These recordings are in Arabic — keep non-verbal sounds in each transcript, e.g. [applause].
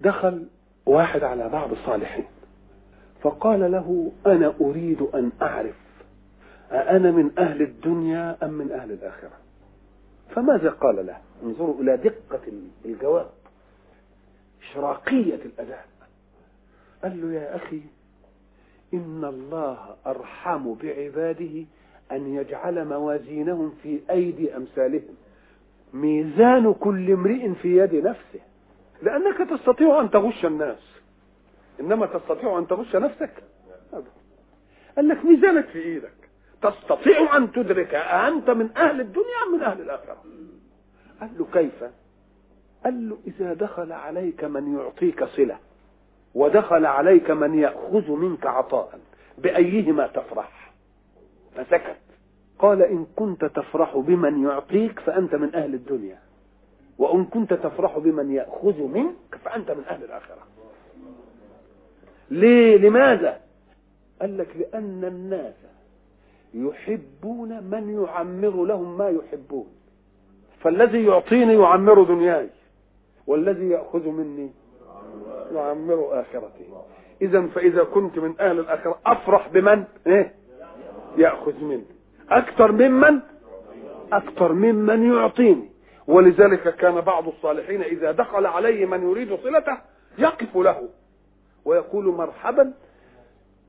دخل واحد على بعض الصالحين فقال له أنا أريد أن أعرف أأنا من أهل الدنيا أم من أهل الآخرة؟ فماذا قال له؟ انظروا إلى دقة الجواب إشراقية الأداء. قال له يا أخي إن الله أرحم بعباده أن يجعل موازينهم في أيدي أمثالهم ميزان كل امرئ في يد نفسه. لأنك تستطيع أن تغش الناس. إنما تستطيع أن تغش نفسك. قال لك ميزانك في إيدك. تستطيع أن تدرك أنت من أهل الدنيا أم من أهل الآخرة. قال له كيف؟ قال له إذا دخل عليك من يعطيك صلة ودخل عليك من يأخذ منك عطاء بأيهما تفرح؟ فسكت. قال إن كنت تفرح بمن يعطيك فأنت من أهل الدنيا. وإن كنت تفرح بمن يأخذ منك فأنت من أهل الآخرة. ليه؟ لماذا؟ قال لك لأن الناس يحبون من يعمر لهم ما يحبون. فالذي يعطيني يعمر دنياي والذي يأخذ مني يعمر آخرتي. إذا فإذا كنت من أهل الآخرة أفرح بمن؟ إيه؟ يأخذ مني. أكثر ممن؟ أكثر ممن يعطيني. ولذلك كان بعض الصالحين إذا دخل عليه من يريد صلته يقف له ويقول مرحبا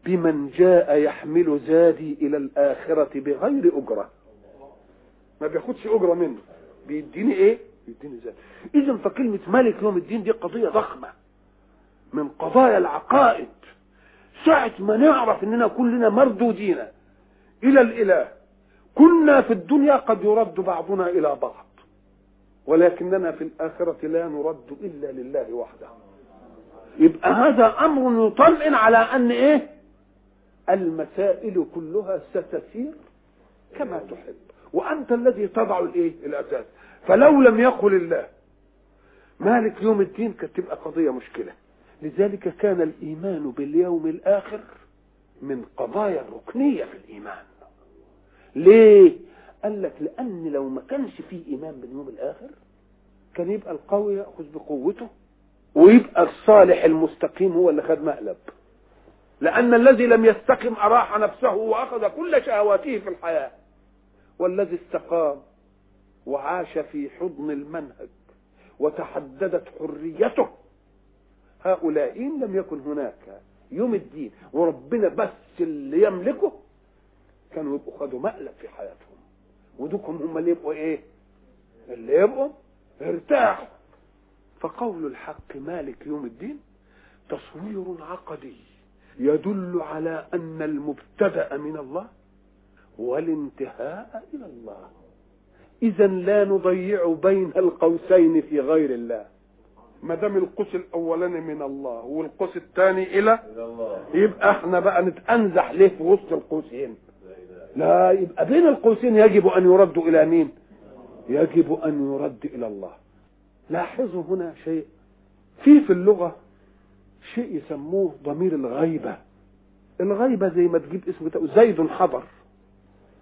بمن جاء يحمل زادي إلى الآخرة بغير أجرة. ما بياخدش أجرة منه. بيديني إيه؟ بيديني زاد إذا فكلمة ملك يوم الدين دي قضية ضخمة. من قضايا العقائد. ساعة ما نعرف إننا كلنا مردودين. إلى الإله. كنا في الدنيا قد يرد بعضنا إلى بعض. ولكننا في الآخرة لا نرد إلا لله وحده. يبقى هذا أمر يطمئن على أن إيه؟ المسائل كلها ستسير كما تحب. وأنت الذي تضع الإيه؟ الأساس. فلو لم يقل الله مالك يوم الدين كانت تبقى قضية مشكلة. لذلك كان الإيمان باليوم الآخر من قضايا الركنية في الإيمان. ليه؟ قال لك لأن لو ما كانش فيه إيمان باليوم الآخر كان يبقى القوي يأخذ بقوته ويبقى الصالح المستقيم هو اللي خد مقلب. لأن الذي لم يستقم أراح نفسه وأخذ كل شهواته في الحياة. والذي استقام وعاش في حضن المنهج وتحددت حريته. هؤلاء لم يكن هناك يوم الدين وربنا بس اللي يملكه كانوا يبقوا خدوا مقلب في حياتهم. ودوكم هم اللي يبقوا إيه؟ اللي يبقوا ارتاحوا. فقول الحق مالك يوم الدين تصوير عقدي يدل على أن المبتدأ من الله والانتهاء إلى الله. اذا لا نضيع بين القوسين في غير الله. ما دام القوس الاولاني من الله والقوس الثاني إلى يبقى إحنا بقى نتأنزح ليه في وسط القوسين؟ لا يبقى بين القوسين يجب أن يرد إلى مين؟ يجب أن يرد إلى الله. لاحظوا هنا شيء. في في اللغة شيء يسموه ضمير الغيبة. الغيبة زي ما تجيب اسم زيد حضر.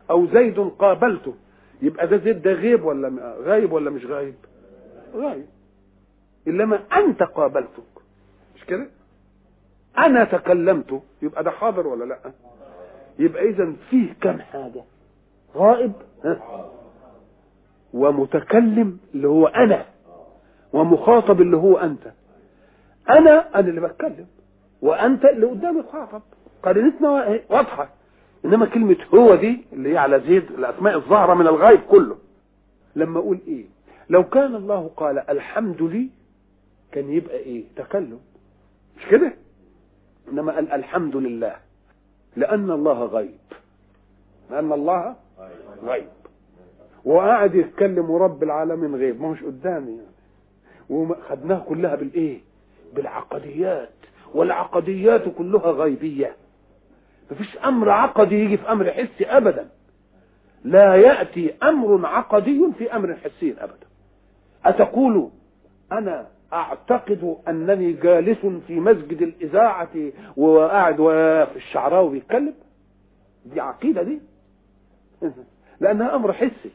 أو زيد قابلته. يبقى ده زيد ده غيب ولا غايب ولا مش غايب؟ غايب. إنما أنت قابلتك. مش كده؟ أنا تكلمت. يبقى ده حاضر ولا لأ؟ يبقى اذا فيه كم حاجة؟ غائب؟ ها؟ ومتكلم اللي هو أنا ومخاطب اللي هو أنت. أنا أنا اللي بتكلم وأنت اللي قدامي خاطب قرينتنا واضحة. إنما كلمة هو دي اللي هي على زيد الأسماء الظاهرة من الغيب كله. لما أقول إيه؟ لو كان الله قال الحمد لي كان يبقى إيه؟ تكلم. مش كده؟ إنما قال الحمد لله. لأن الله غيب. لأن الله غيب. وقاعد يتكلم ورب العالمين غيب. ما مش قدامي يعني. وخدناها كلها بالإيه؟ بالعقديات. والعقديات كلها غيبية. مفيش أمر عقدي يجي في أمر حسي ابدا. لا يأتي أمر عقدي في أمر حسي ابدا. أتقول أنا أعتقد أنني جالس في مسجد الإذاعة وقاعد في الشعراوي بيتكلم؟ دي عقيدة دي؟ [laughs] لأنها أمر حسي.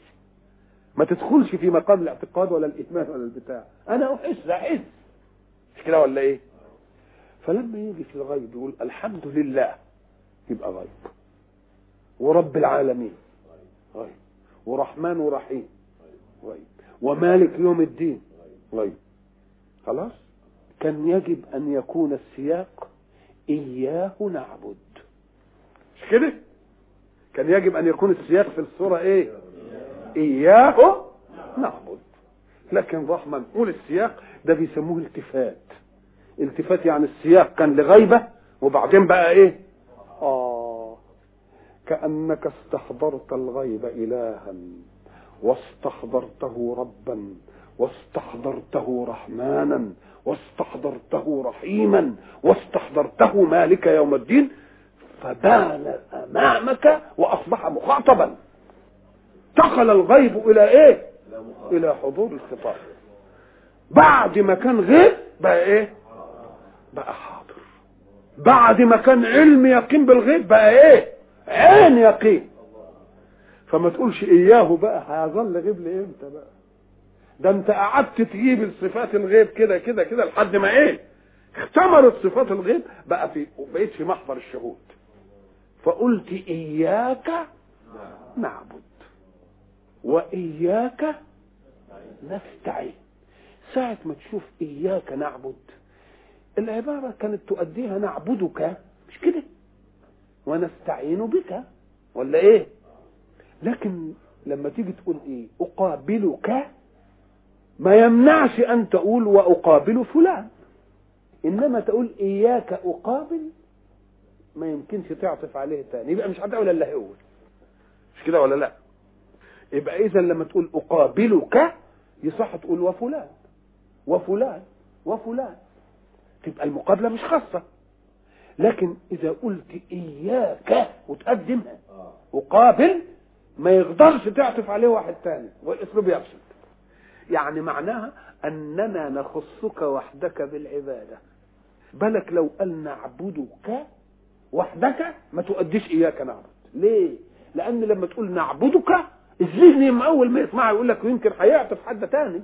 ما تدخلش في مقام الاعتقاد ولا الايمان ولا البتاع أنا أحس أحس. مش كده ولا إيه؟ فلما يجي في الغيب يقول الحمد لله يبقى غيب. ورب العالمين. غيب. ورحمن ورحيم. غيب. ومالك يوم الدين. غيب. خلاص؟ كان يجب أن يكون السياق إياه نعبد. مش كده؟ كان يجب أن يكون السياق في الصورة إيه؟ إياه نعبد. لكن رحمة نقول السياق ده بيسموه التفات. التفات يعني السياق كان لغيبة وبعدين بقى إيه؟ آه. كأنك استحضرت الغيب إلها واستحضرته ربا واستحضرته رحمانا واستحضرته رحيما واستحضرته مالك يوم الدين فبان أمامك وأصبح مخاطبا. انتقل الغيب إلى إيه؟ إلى حضور الخطاب. بعد ما كان غيب بقى إيه؟ بقى حاضر. بعد ما كان علم يقين بالغيب بقى إيه؟ عين يقين. فما تقولش إياه بقى هيظل غيب لإمتى بقى؟ ده أنت قعدت تجيب الصفات الغيب كده كده كده لحد ما إيه؟ اختمرت صفات الغيب بقى في بقيت في محضر الشهود. فقلت إياك نعبد. وإياك نستعين. ساعة ما تشوف إياك نعبد العبارة كانت تؤديها نعبدك مش كده؟ ونستعين بك ولا إيه؟ لكن لما تيجي تقول إيه؟ أقابلك ما يمنعش أن تقول وأقابل فلان. إنما تقول إياك أقابل ما يمكنش تعطف عليه تاني. يبقى مش هتقول الا هو؟ مش كده ولا لا؟ يبقى اذا لما تقول أقابلك يصح تقول وفلان وفلان وفلان. تبقى المقابلة مش خاصة. لكن إذا قلت إياك وتقدمها أقابل ما يقدرش تعطف عليه واحد تاني والاسلوب يفسد يعني معناها أننا نخصك وحدك بالعبادة. بالك لو قال نعبدك وحدك ما تؤديش إياك نعبد. ليه؟ لأن لما تقول نعبدك الذهن أول ما يسمعها يقول لك يمكن هيعطف حد تاني.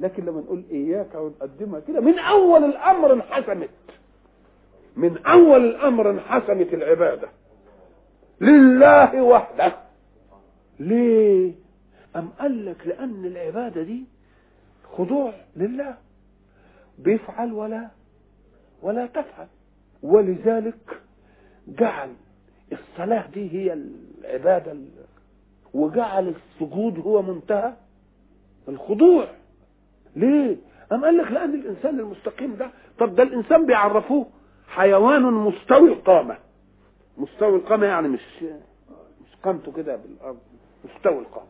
لكن لما نقول إياك ونقدمها كده من أول الأمر انحسمت. من أول الأمر انحسمت العبادة. لله وحده. ليه؟ أم قال لك لأن العبادة دي خضوع لله. بيفعل ولا ولا تفعل. ولذلك جعل الصلاة دي هي العبادة وجعل السجود هو منتهى الخضوع. ليه؟ أم قال لك لأن الإنسان المستقيم ده طب ده الإنسان بيعرفوه. حيوان مستوي القامة. مستوي القامة يعني مش مش قامته كده بالأرض مستوي القامة.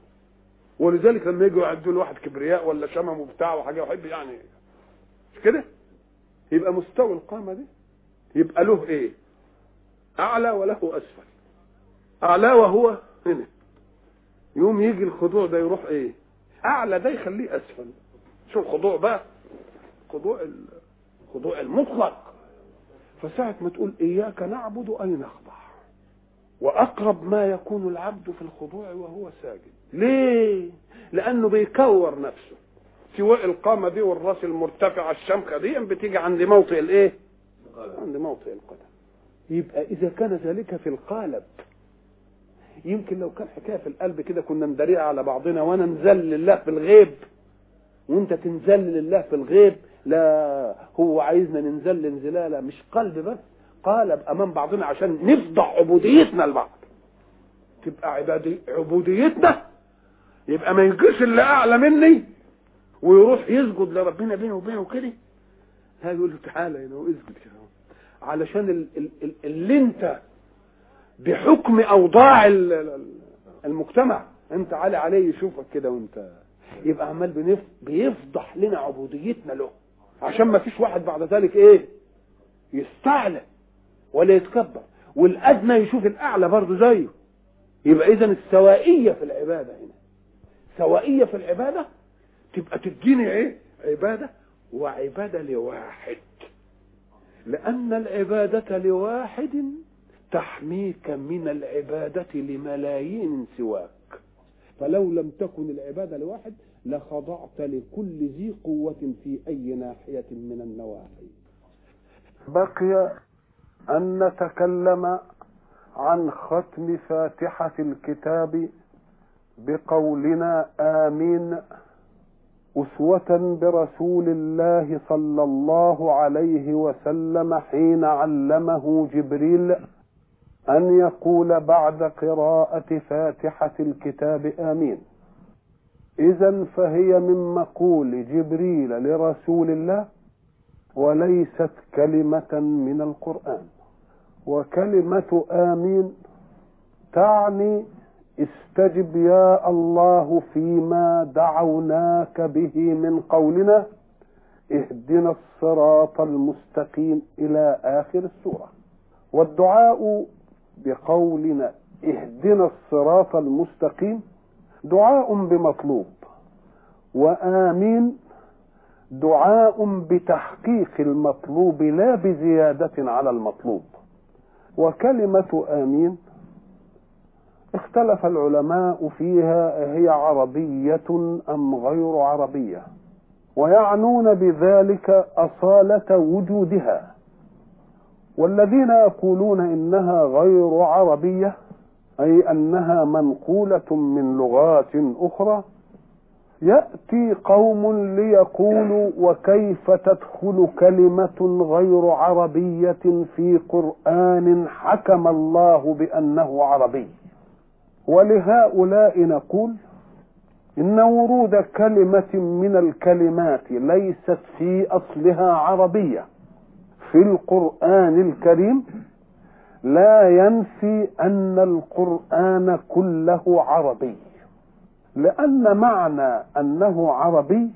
ولذلك لما يجوا يعدوا له واحد كبرياء ولا شمم وبتاع وحاجة يحب يعني مش كده؟ يبقى مستوي القامة دي. يبقى له إيه؟ أعلى وله أسفل. أعلى وهو هنا يوم يجي الخضوع ده يروح إيه؟ أعلى ده يخليه أسفل. شو الخضوع بقى. خضوع الخضوع المطلق. فساعة ما تقول إياك نعبد أي نخضع. وأقرب ما يكون العبد في الخضوع وهو ساجد. ليه؟ لأنه بيكور نفسه. سواء القامة دي والرأس المرتفعة الشمخة دي بتيجي عند موطئ الإيه؟ عند موطئ القدم يبقى إذا كان ذلك في القالب. يمكن لو كان حكاية في القلب كده كنا ندريها على بعضنا وأنا انزل لله في الغيب. وأنت تنزل لله في الغيب. لا هو عايزنا ننزل انزلاله مش قلب بس. قالب أمام بعضنا عشان نفضح عبوديتنا لبعض. تبقى عبادي عبوديتنا. يبقى ما يجيش اللي أعلى مني. ويروح يسجد لربنا بينه وبينه كده. ها يقول له تعالى هنا واسجد كده علشان ال- ال- ال- اللي أنت بحكم أوضاع المجتمع. أنت علي عليه يشوفك كده وأنت يبقى عمال. بيفضح لنا عبوديتنا له. عشان ما فيش واحد بعد ذلك إيه؟ يستعلى ولا يتكبر. والأدنى يشوف الأعلى برضه زيه. يبقى اذا السوائية في العبادة هنا. سوائية في العبادة تبقى تديني إيه؟ عبادة وعبادة لواحد. لأن العبادة لواحد تحميك من العبادة لملايين سواك. فلو لم تكن العبادة لواحد لخضعت لكل ذي قوة في أي ناحية من النواحي. بقي أن نتكلم عن ختم فاتحة الكتاب بقولنا آمين أسوة برسول الله صلى الله عليه وسلم حين علمه جبريل أن يقول بعد قراءة فاتحة الكتاب آمين. إذا فهي من مقول جبريل لرسول الله وليست كلمة من القرآن. وكلمة آمين تعني استجب يا الله فيما دعوناك به من قولنا اهدنا الصراط المستقيم إلى آخر السورة. والدعاء بقولنا اهدنا الصراط المستقيم. دعاء بمطلوب. وآمين. دعاء بتحقيق المطلوب لا بزيادة على المطلوب. وكلمة آمين. اختلف العلماء فيها هي عربية أم غير عربية؟ ويعنون بذلك أصالة وجودها. والذين يقولون إنها غير عربية أي أنها منقولة من لغات أخرى يأتي قوم ليقولوا وكيف تدخل كلمة غير عربية في قرآن حكم الله بأنه عربي؟ ولهؤلاء نقول إن ورود كلمة من الكلمات ليست في أصلها عربية. في القرآن الكريم لا ينفي أن القرآن كله عربي. لأن معنى أنه عربي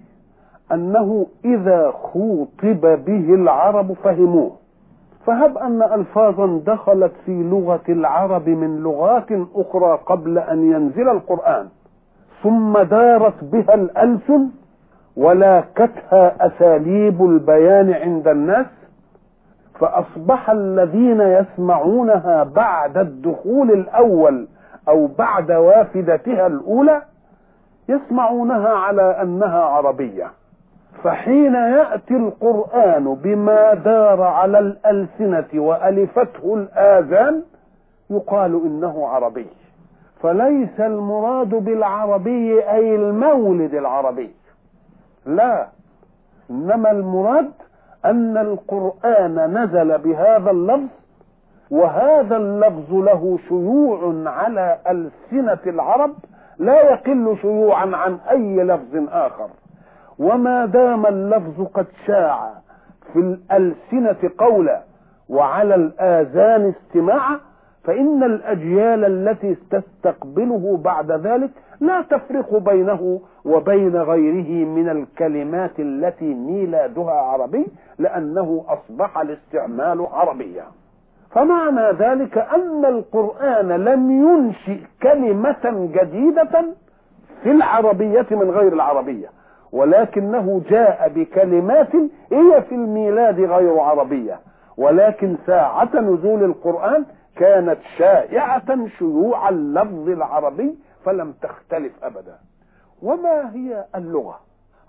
أنه إذا خوطب به العرب فهموه. فهب أن ألفاظا دخلت في لغة العرب من لغات أخرى قبل أن ينزل القرآن. ثم دارت بها الألسن ولاكتها أساليب البيان عند الناس. فأصبح الذين يسمعونها بعد الدخول الأول أو بعد وافدتها الأولى يسمعونها على أنها عربية. فحين يأتي القرآن بما دار على الألسنة وألفته الآذان يقال إنه عربي. فليس المراد بالعربي أي المولد العربي. لا إنما المراد أن القرآن نزل بهذا اللفظ وهذا اللفظ له شيوع على ألسنة العرب لا يقل شيوعا عن أي لفظ آخر. وما دام اللفظ قد شاع في الألسنة قولا وعلى الآذان استماعا فإن الأجيال التي تستقبله بعد ذلك لا تفرق بينه وبين غيره من الكلمات التي ميلادها عربي لأنه أصبح الاستعمال عربيا. فمعنى ذلك أن القرآن لم ينشئ كلمة جديدة في العربية من غير العربية ولكنه جاء بكلمات هي في الميلاد غير عربية ولكن ساعة نزول القرآن كانت شائعة شيوع اللفظ العربي فلم تختلف أبدا. وما هي اللغة؟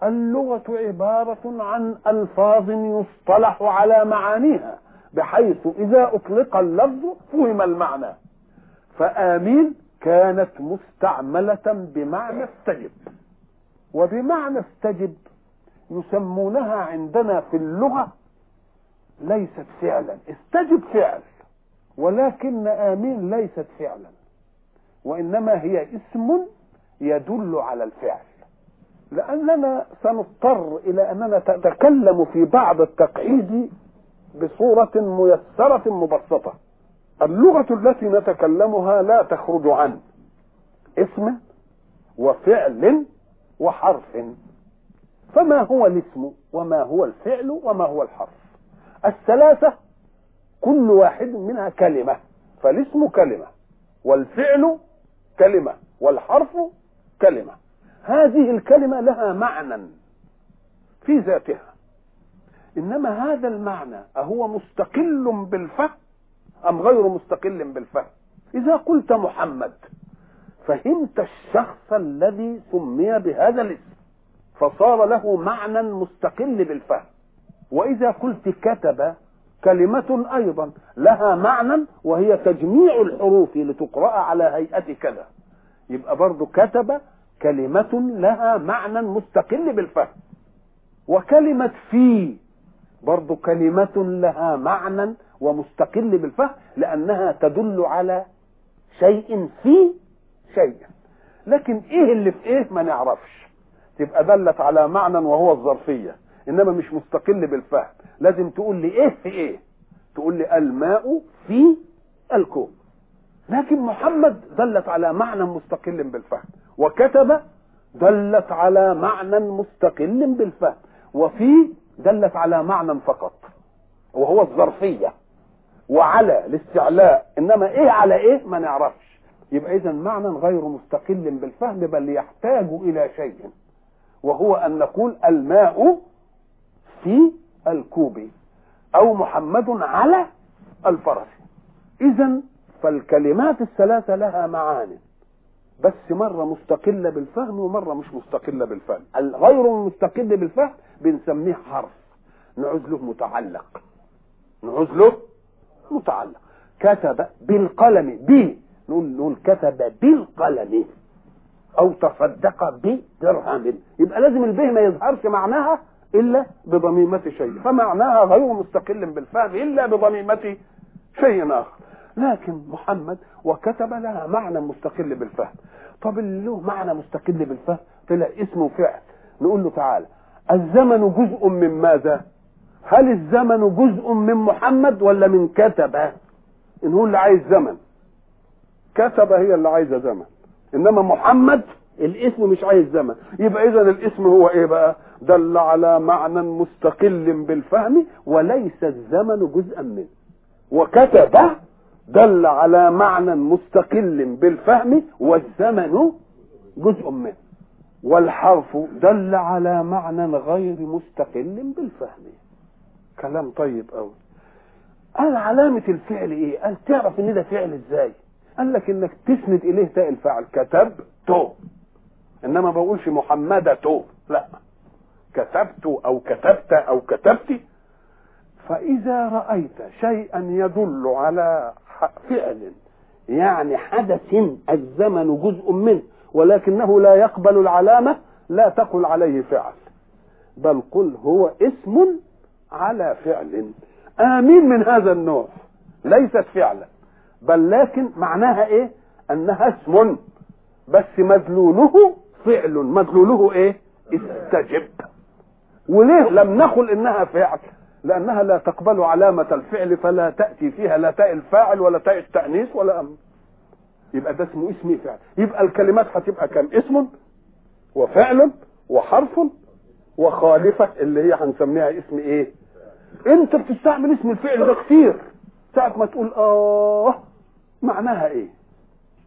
اللغة عبارة عن ألفاظ يصطلح على معانيها بحيث إذا أطلق اللفظ فهم المعنى. فآمين كانت مستعملة بمعنى استجب. وبمعنى استجب يسمونها عندنا في اللغة ليست فعلا استجب فعل. ولكن آمين ليست فعلا. وإنما هي اسم يدل على الفعل. لأننا سنضطر إلى أننا نتكلم في بعض التقعيد بصورة ميسرة مبسطة. اللغة التي نتكلمها لا تخرج عن اسم وفعل وحرف. فما هو الاسم وما هو الفعل وما هو الحرف؟ الثلاثة كل واحد منها كلمة فالاسم كلمة والفعل كلمة والحرف كلمة. هذه الكلمة لها معنى في ذاتها. إنما هذا المعنى أهو مستقل بالفهم أم غير مستقل بالفهم؟ إذا قلت محمد فهمت الشخص الذي سمي بهذا الاسم فصار له معنى مستقل بالفهم. وإذا قلت كتب كلمة أيضا لها معنى وهي تجميع الحروف لتقرأ على هيئة كذا. يبقى برضو كتب كلمة لها معنى مستقل بالفهم. وكلمة في برضو كلمة لها معنى ومستقل بالفهم لأنها تدل على شيء في شيء. لكن إيه اللي في إيه ما نعرفش. تبقى دلت على معنى وهو الظرفية. إنما مش مستقل بالفهم. لازم تقول لي إيه في إيه. تقول لي الماء في الكوب لكن محمد دلت على معنى مستقل بالفهم. وكتب دلت على معنى مستقل بالفهم. وفي دلت على معنى فقط. وهو الظرفية. وعلى الاستعلاء. إنما إيه على إيه ما نعرفش. يبقى إذا معنى غير مستقل بالفهم بل يحتاج إلى شيء. وهو أن نقول الماء في الكوب أو محمد على الفرس. اذا فالكلمات الثلاثة لها معاني بس مرة مستقلة بالفهم ومرة مش مستقلة بالفهم. الغير مستقل بالفهم بنسميه حرف. نعوز له متعلق. نعوز له متعلق. كتب بالقلم ب. نقول نقول كتب بالقلم أو تصدق بدرهم. يبقى لازم البه ما يظهرش معناها إلا بضميمة شيء. فمعناها غير مستقل بالفهم إلا بضميمة شيء آخر. لكن محمد وكتب لها معنى مستقل بالفهم طب اللي له معنى مستقل بالفهم طلع اسمه فعل نقول له تعالى الزمن جزء من ماذا؟ هل الزمن جزء من محمد ولا من كتب؟ ان هو اللي عايز زمن. كتب هي اللي عايزة زمن. إنما محمد الاسم مش عايز زمن. يبقى إذا الاسم هو إيه بقى؟ دل على معنى مستقل بالفهم وليس الزمن جزءا منه. وكتب دل على معنى مستقل بالفهم والزمن جزء منه. والحرف دل على معنى غير مستقل بالفهم. كلام طيب قوي قال علامة الفعل إيه؟ قال تعرف إن ده فعل إزاي؟ قال لك إنك تسند إليه تاء الفاعل كتبت إنما بقولش محمدة. لا. كتبت أو كتبت أو كتبت. فإذا رأيت شيئا يدل على فعل يعني حدث الزمن جزء منه ولكنه لا يقبل العلامة لا تقل عليه فعل. بل قل هو اسم على فعل. آمين من هذا النوع. ليست فعلا. بل لكن معناها إيه؟ أنها اسم. بس مدلوله فعل مدلوله إيه؟ استجب. وليه لم نقل إنها فعل؟ لأنها لا تقبل علامة الفعل فلا تأتي فيها لا تاء الفاعل ولا تاء التأنيث ولا أمر يبقى ده اسمه اسم فعل. يبقى الكلمات هتبقى كم؟ اسم وفعل وحرف وخالفة اللي هي هنسميها اسم إيه؟ أنت بتستعمل اسم الفعل ده كتير. ساعة ما تقول آه معناها إيه؟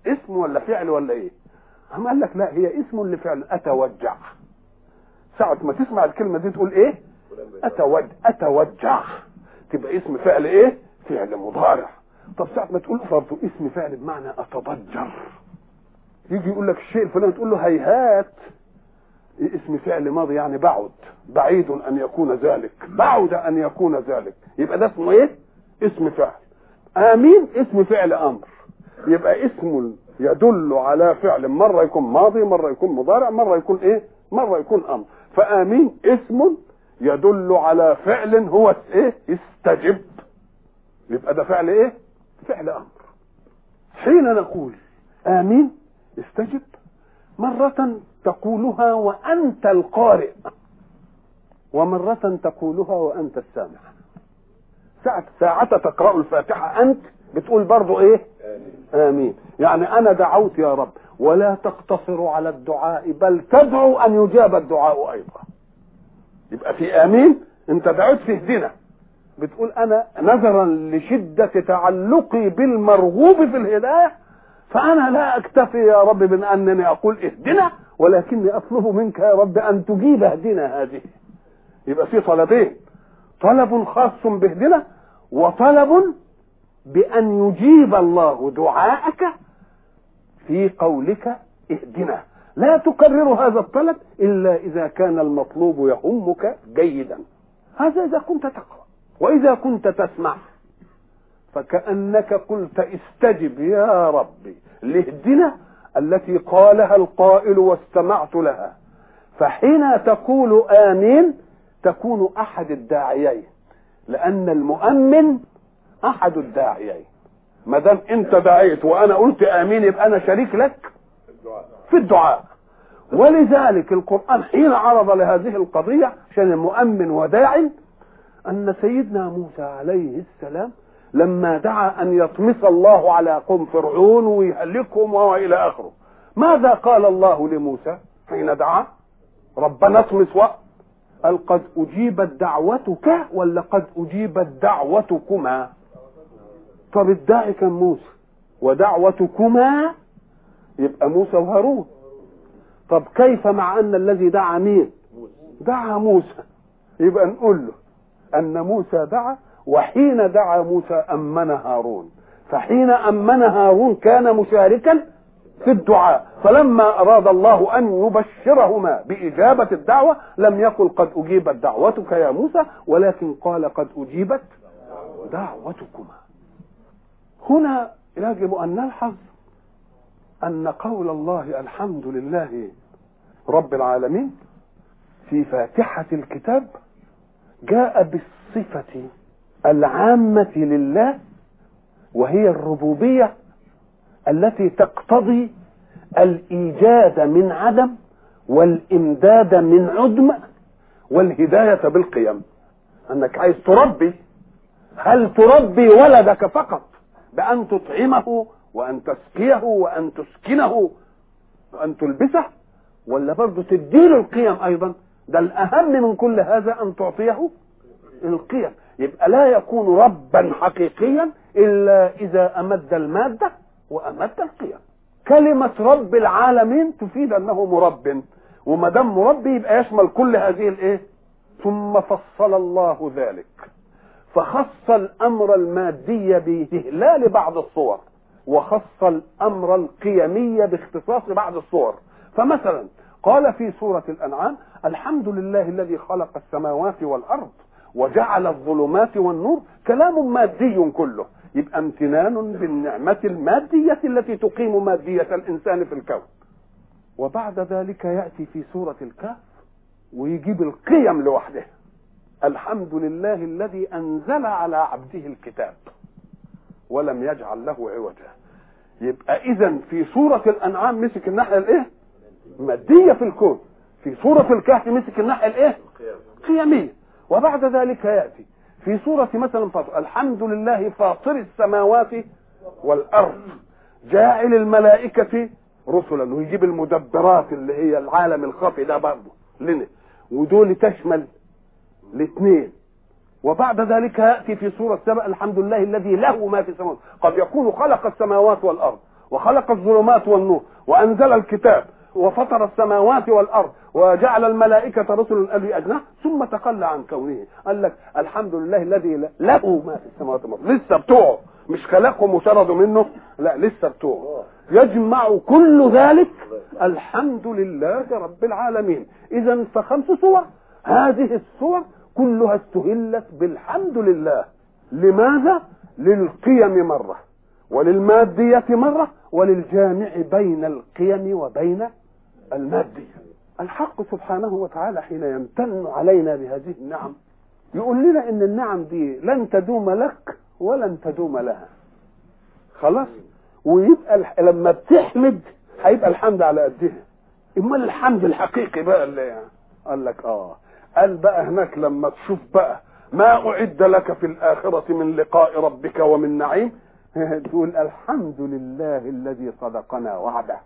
اسم ولا فعل ولا إيه؟ هم قال لك لا هي اسم لفعل أتوجع. ساعة ما تسمع الكلمة دي تقول إيه؟ اتوج أتوجع. تبقى اسم فعل إيه؟ فعل مضارع. طب ساعة ما تقول برضه اسم فعل بمعنى أتضجر. يجي يقول لك الشيء الفلاني تقول له هيهات. اسم فعل ماضي يعني بعد. بعيد أن يكون ذلك. بعد أن يكون ذلك. يبقى ده اسمه إيه؟ اسم فعل. آمين اسم فعل أمر. يبقى اسم يدل على فعل مرة يكون ماضي مرة يكون مضارع مرة يكون إيه؟ مرة يكون أمر. فآمين اسم يدل على فعل هو إيه؟ استجب. يبقى ده فعل إيه؟ فعل أمر. حين نقول آمين استجب مرة تقولها وأنت القارئ ومرة تقولها وأنت السامع. ساعة ساعة تقرأ الفاتحة. أنت بتقول برضو إيه؟ آمين. يعني أنا دعوت يا رب. ولا تقتصر على الدعاء بل تدعو أن يجاب الدعاء أيضا. يبقى في آمين؟ أنت دعوت في اهدنا بتقول أنا نظرا لشدة تعلقي بالمرغوب في الهداية فأنا لا أكتفي يا رب من أنني أقول اهدنا ولكني أطلب منك يا رب أن تجيب اهدنا هذه. يبقى في طلبين. طلب خاص باهدنا وطلب بأن يجيب الله دعاءك في قولك اهدنا. لا تكرر هذا الطلب إلا إذا كان المطلوب يهمك جيدا. هذا إذا كنت تقرأ وإذا كنت تسمع. فكأنك قلت استجب يا ربي لاهدنا التي قالها القائل واستمعت لها. فحين تقول آمين تكون أحد الداعيين. لأن المؤمن أحد الداعيين. ما دام أنت دعيت وأنا قلت آمين يبقى أنا شريك لك في الدعاء. ولذلك القرآن حين عرض لهذه القضية عشان المؤمن وداعي أن سيدنا موسى عليه السلام لما دعا أن يطمس الله على قوم فرعون ويهلكهم وإلى آخره. ماذا قال الله لموسى حين دعا؟ ربنا اطمس وقت قد أجيبت دعوتك ولا قد أجيبت دعوتكما؟ طب الداعي كان موسى. ودعوتكما؟ يبقى موسى وهارون. طب كيف مع أن الذي دعا مين؟ دعا موسى. يبقى نقول له أن موسى دعا وحين دعا موسى أمن هارون. فحين أمن هارون كان مشاركا في الدعاء. فلما أراد الله أن يبشرهما بإجابة الدعوة لم يقل قد أجيبت دعوتك يا موسى ولكن قال قد أجيبت دعوتكما. هنا يجب أن نلحظ أن قول الله الحمد لله رب العالمين في فاتحة الكتاب جاء بالصفة العامة لله وهي الربوبية التي تقتضي الإيجاد من عدم والإمداد من عدم والهداية بالقيم. أنك عايز تربي هل تربي ولدك فقط بأن تطعمه وأن تسقيه وأن تسكنه وأن تلبسه؟ ولا برضه تديله القيم أيضا؟ ده الأهم من كل هذا أن تعطيه القيم. يبقى لا يكون ربا حقيقيا إلا إذا أمد المادة وأمد القيم كلمة رب العالمين تفيد أنه مرب. وما دام مربي يبقى يشمل كل هذه الإيه؟ ثم فصل الله ذلك. فخص الأمر المادي بإهلال بعض الصور وخص الأمر القيمي باختصاص بعض الصور. فمثلا قال في سورة الأنعام الحمد لله الذي خلق السماوات والأرض وجعل الظلمات والنور. كلام مادي كله. يبقى امتنان بالنعمة المادية التي تقيم مادية الإنسان في الكون. وبعد ذلك يأتي في سورة الكهف ويجيب القيم لوحدها الحمد لله الذي أنزل على عبده الكتاب ولم يجعل له عوجا. يبقى إذا في سورة الأنعام مسك الناحية الإيه؟ مادية في الكون. في سورة الكهف مسك الناحية الإيه؟ قيمية. وبعد ذلك يأتي في سورة مثلا فاطر الحمد لله فاطر السماوات والأرض جاعل الملائكة رسلا ويجيب المدبرات اللي هي العالم الخفي ده برضه لنا ودول تشمل الاثنين. وبعد ذلك يأتي في سورة سبأ الحمد لله الذي له ما في السماوات قد يكون خلق السماوات والأرض وخلق الظلمات والنور وأنزل الكتاب. وفطر السماوات والأرض وجعل الملائكة رسلا اولي اجنحه ثم تخلى عن كونه. قال لك الحمد لله الذي له ما في السماوات والأرض. لسه بتوعه. مش خلقهم وشردوا منه. لا لسه بتوعه. يجمع كل ذلك. الحمد لله رب العالمين. إذا فخمس صور هذه الصور كلها استهلت بالحمد لله. لماذا؟ للقيم مرة. وللمادية مرة. وللجامع بين القيم وبين المادية الحق سبحانه وتعالى حين يمتن علينا بهذه النعم يقول لنا إن النعم دي لن تدوم لك ولن تدوم لها. خلاص؟ ويبقى لما بتحمد هيبقى الحمد على قدها. إمال الحمد الحقيقي بقى اللي يعني. قال لك آه. قال بقى هناك لما تشوف بقى ما أعد لك في الآخرة من لقاء ربك ومن نعيم [laughs] تقول الحمد لله الذي صدقنا وعده.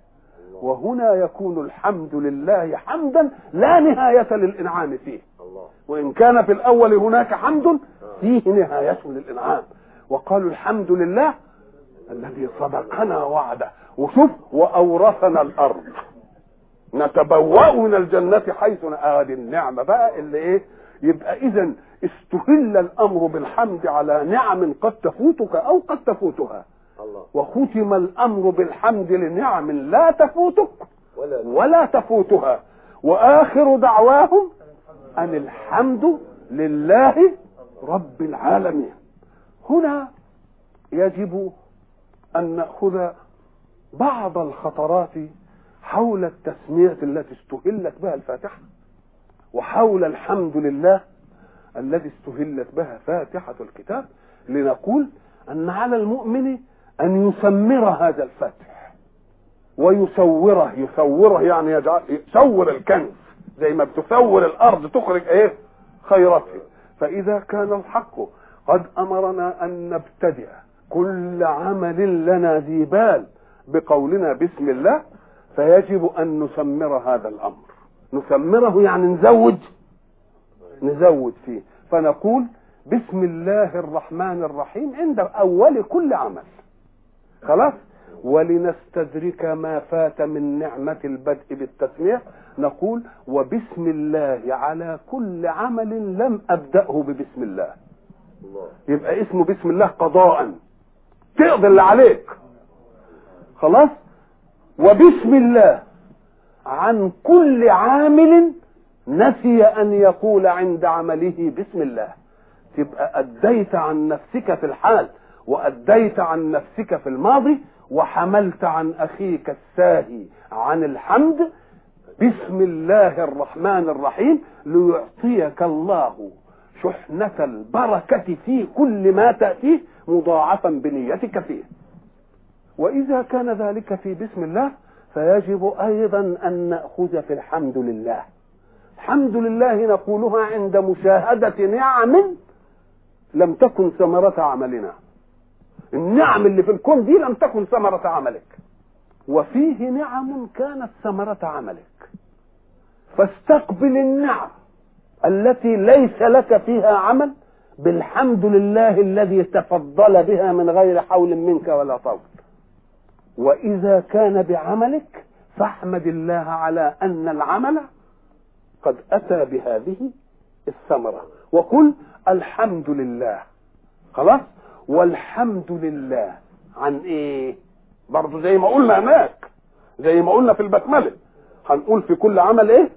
وهنا يكون الحمد لله حمدا لا نهاية للإنعام فيه. وإن كان في الأول هناك حمد فيه نهاية للإنعام. وقالوا الحمد لله الذي صدقنا وعده. وشوف وأورثنا الأرض. نتبوأ من الجنة حيث آدي النعمة بقى اللي إيه؟ يبقى إذا استهل الأمر بالحمد على نعم قد تفوتك أو قد تفوتها. وختم الأمر بالحمد لنعم لا تفوتك ولا تفوتها. وآخر دعواهم أن الحمد لله رب العالمين. هنا يجب أن نأخذ بعض الخطرات حول التسمية التي استهلت بها الفاتحة وحول الحمد لله الذي استهلت بها فاتحة الكتاب لنقول أن على المؤمن أن يسمر هذا الفتح. ويصوره يصوره يعني يجعل الكنز زي ما بتثور الأرض تخرج إيه؟ خيرته فإذا كان الحق قد أمرنا أن نبتدئ كل عمل لنا ذي بال بقولنا بسم الله فيجب أن نسمر هذا الأمر. نسمره يعني نزود نزود فيه. فنقول بسم الله الرحمن الرحيم عند أول كل عمل. خلاص؟ ولنستدرك ما فات من نعمة البدء بالتسمية. نقول وبسم الله على كل عمل لم أبدأه ببسم الله. يبقى اسمه بسم الله قضاء. تقضي اللي عليك. خلاص؟ وبسم الله عن كل عامل نسي أن يقول عند عمله بسم الله. تبقى أديت عن نفسك في الحال. وأديت عن نفسك في الماضي وحملت عن أخيك الساهي عن الحمد. بسم الله الرحمن الرحيم. ليعطيك الله شحنة البركة في كل ما تأتيه مضاعفا بنيتك فيه. وإذا كان ذلك في بسم الله فيجب أيضا أن نأخذ في الحمد لله. الحمد لله نقولها عند مشاهدة نعم لم تكن ثمرة عملنا. النعم اللي في الكون دي لم تكن ثمرة عملك. وفيه نعم كانت ثمرة عملك. فاستقبل النعم التي ليس لك فيها عمل بالحمد لله الذي تفضل بها من غير حول منك ولا طول. وإذا كان بعملك فاحمد الله على أن العمل قد أتى بهذه الثمرة. وقل الحمد لله. خلاص؟ والحمد لله. عن إيه؟ برضه زي ما قلنا هناك. زي ما قلنا في البسمله هنقول في كل عمل إيه؟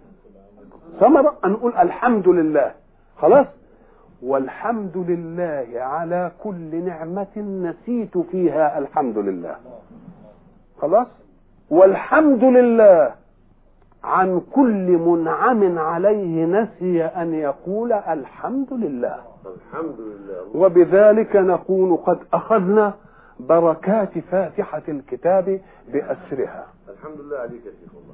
ثمرة. هنقول الحمد لله. خلاص؟ والحمد لله على كل نعمة نسيت فيها الحمد لله. خلاص؟ والحمد لله عن كل منعم عليه نسي أن يقول الحمد لله. الحمد لله. وبذلك نكون قد أخذنا بركات فاتحة الكتاب بأسرها. الحمد لله عليك يا شيخ والله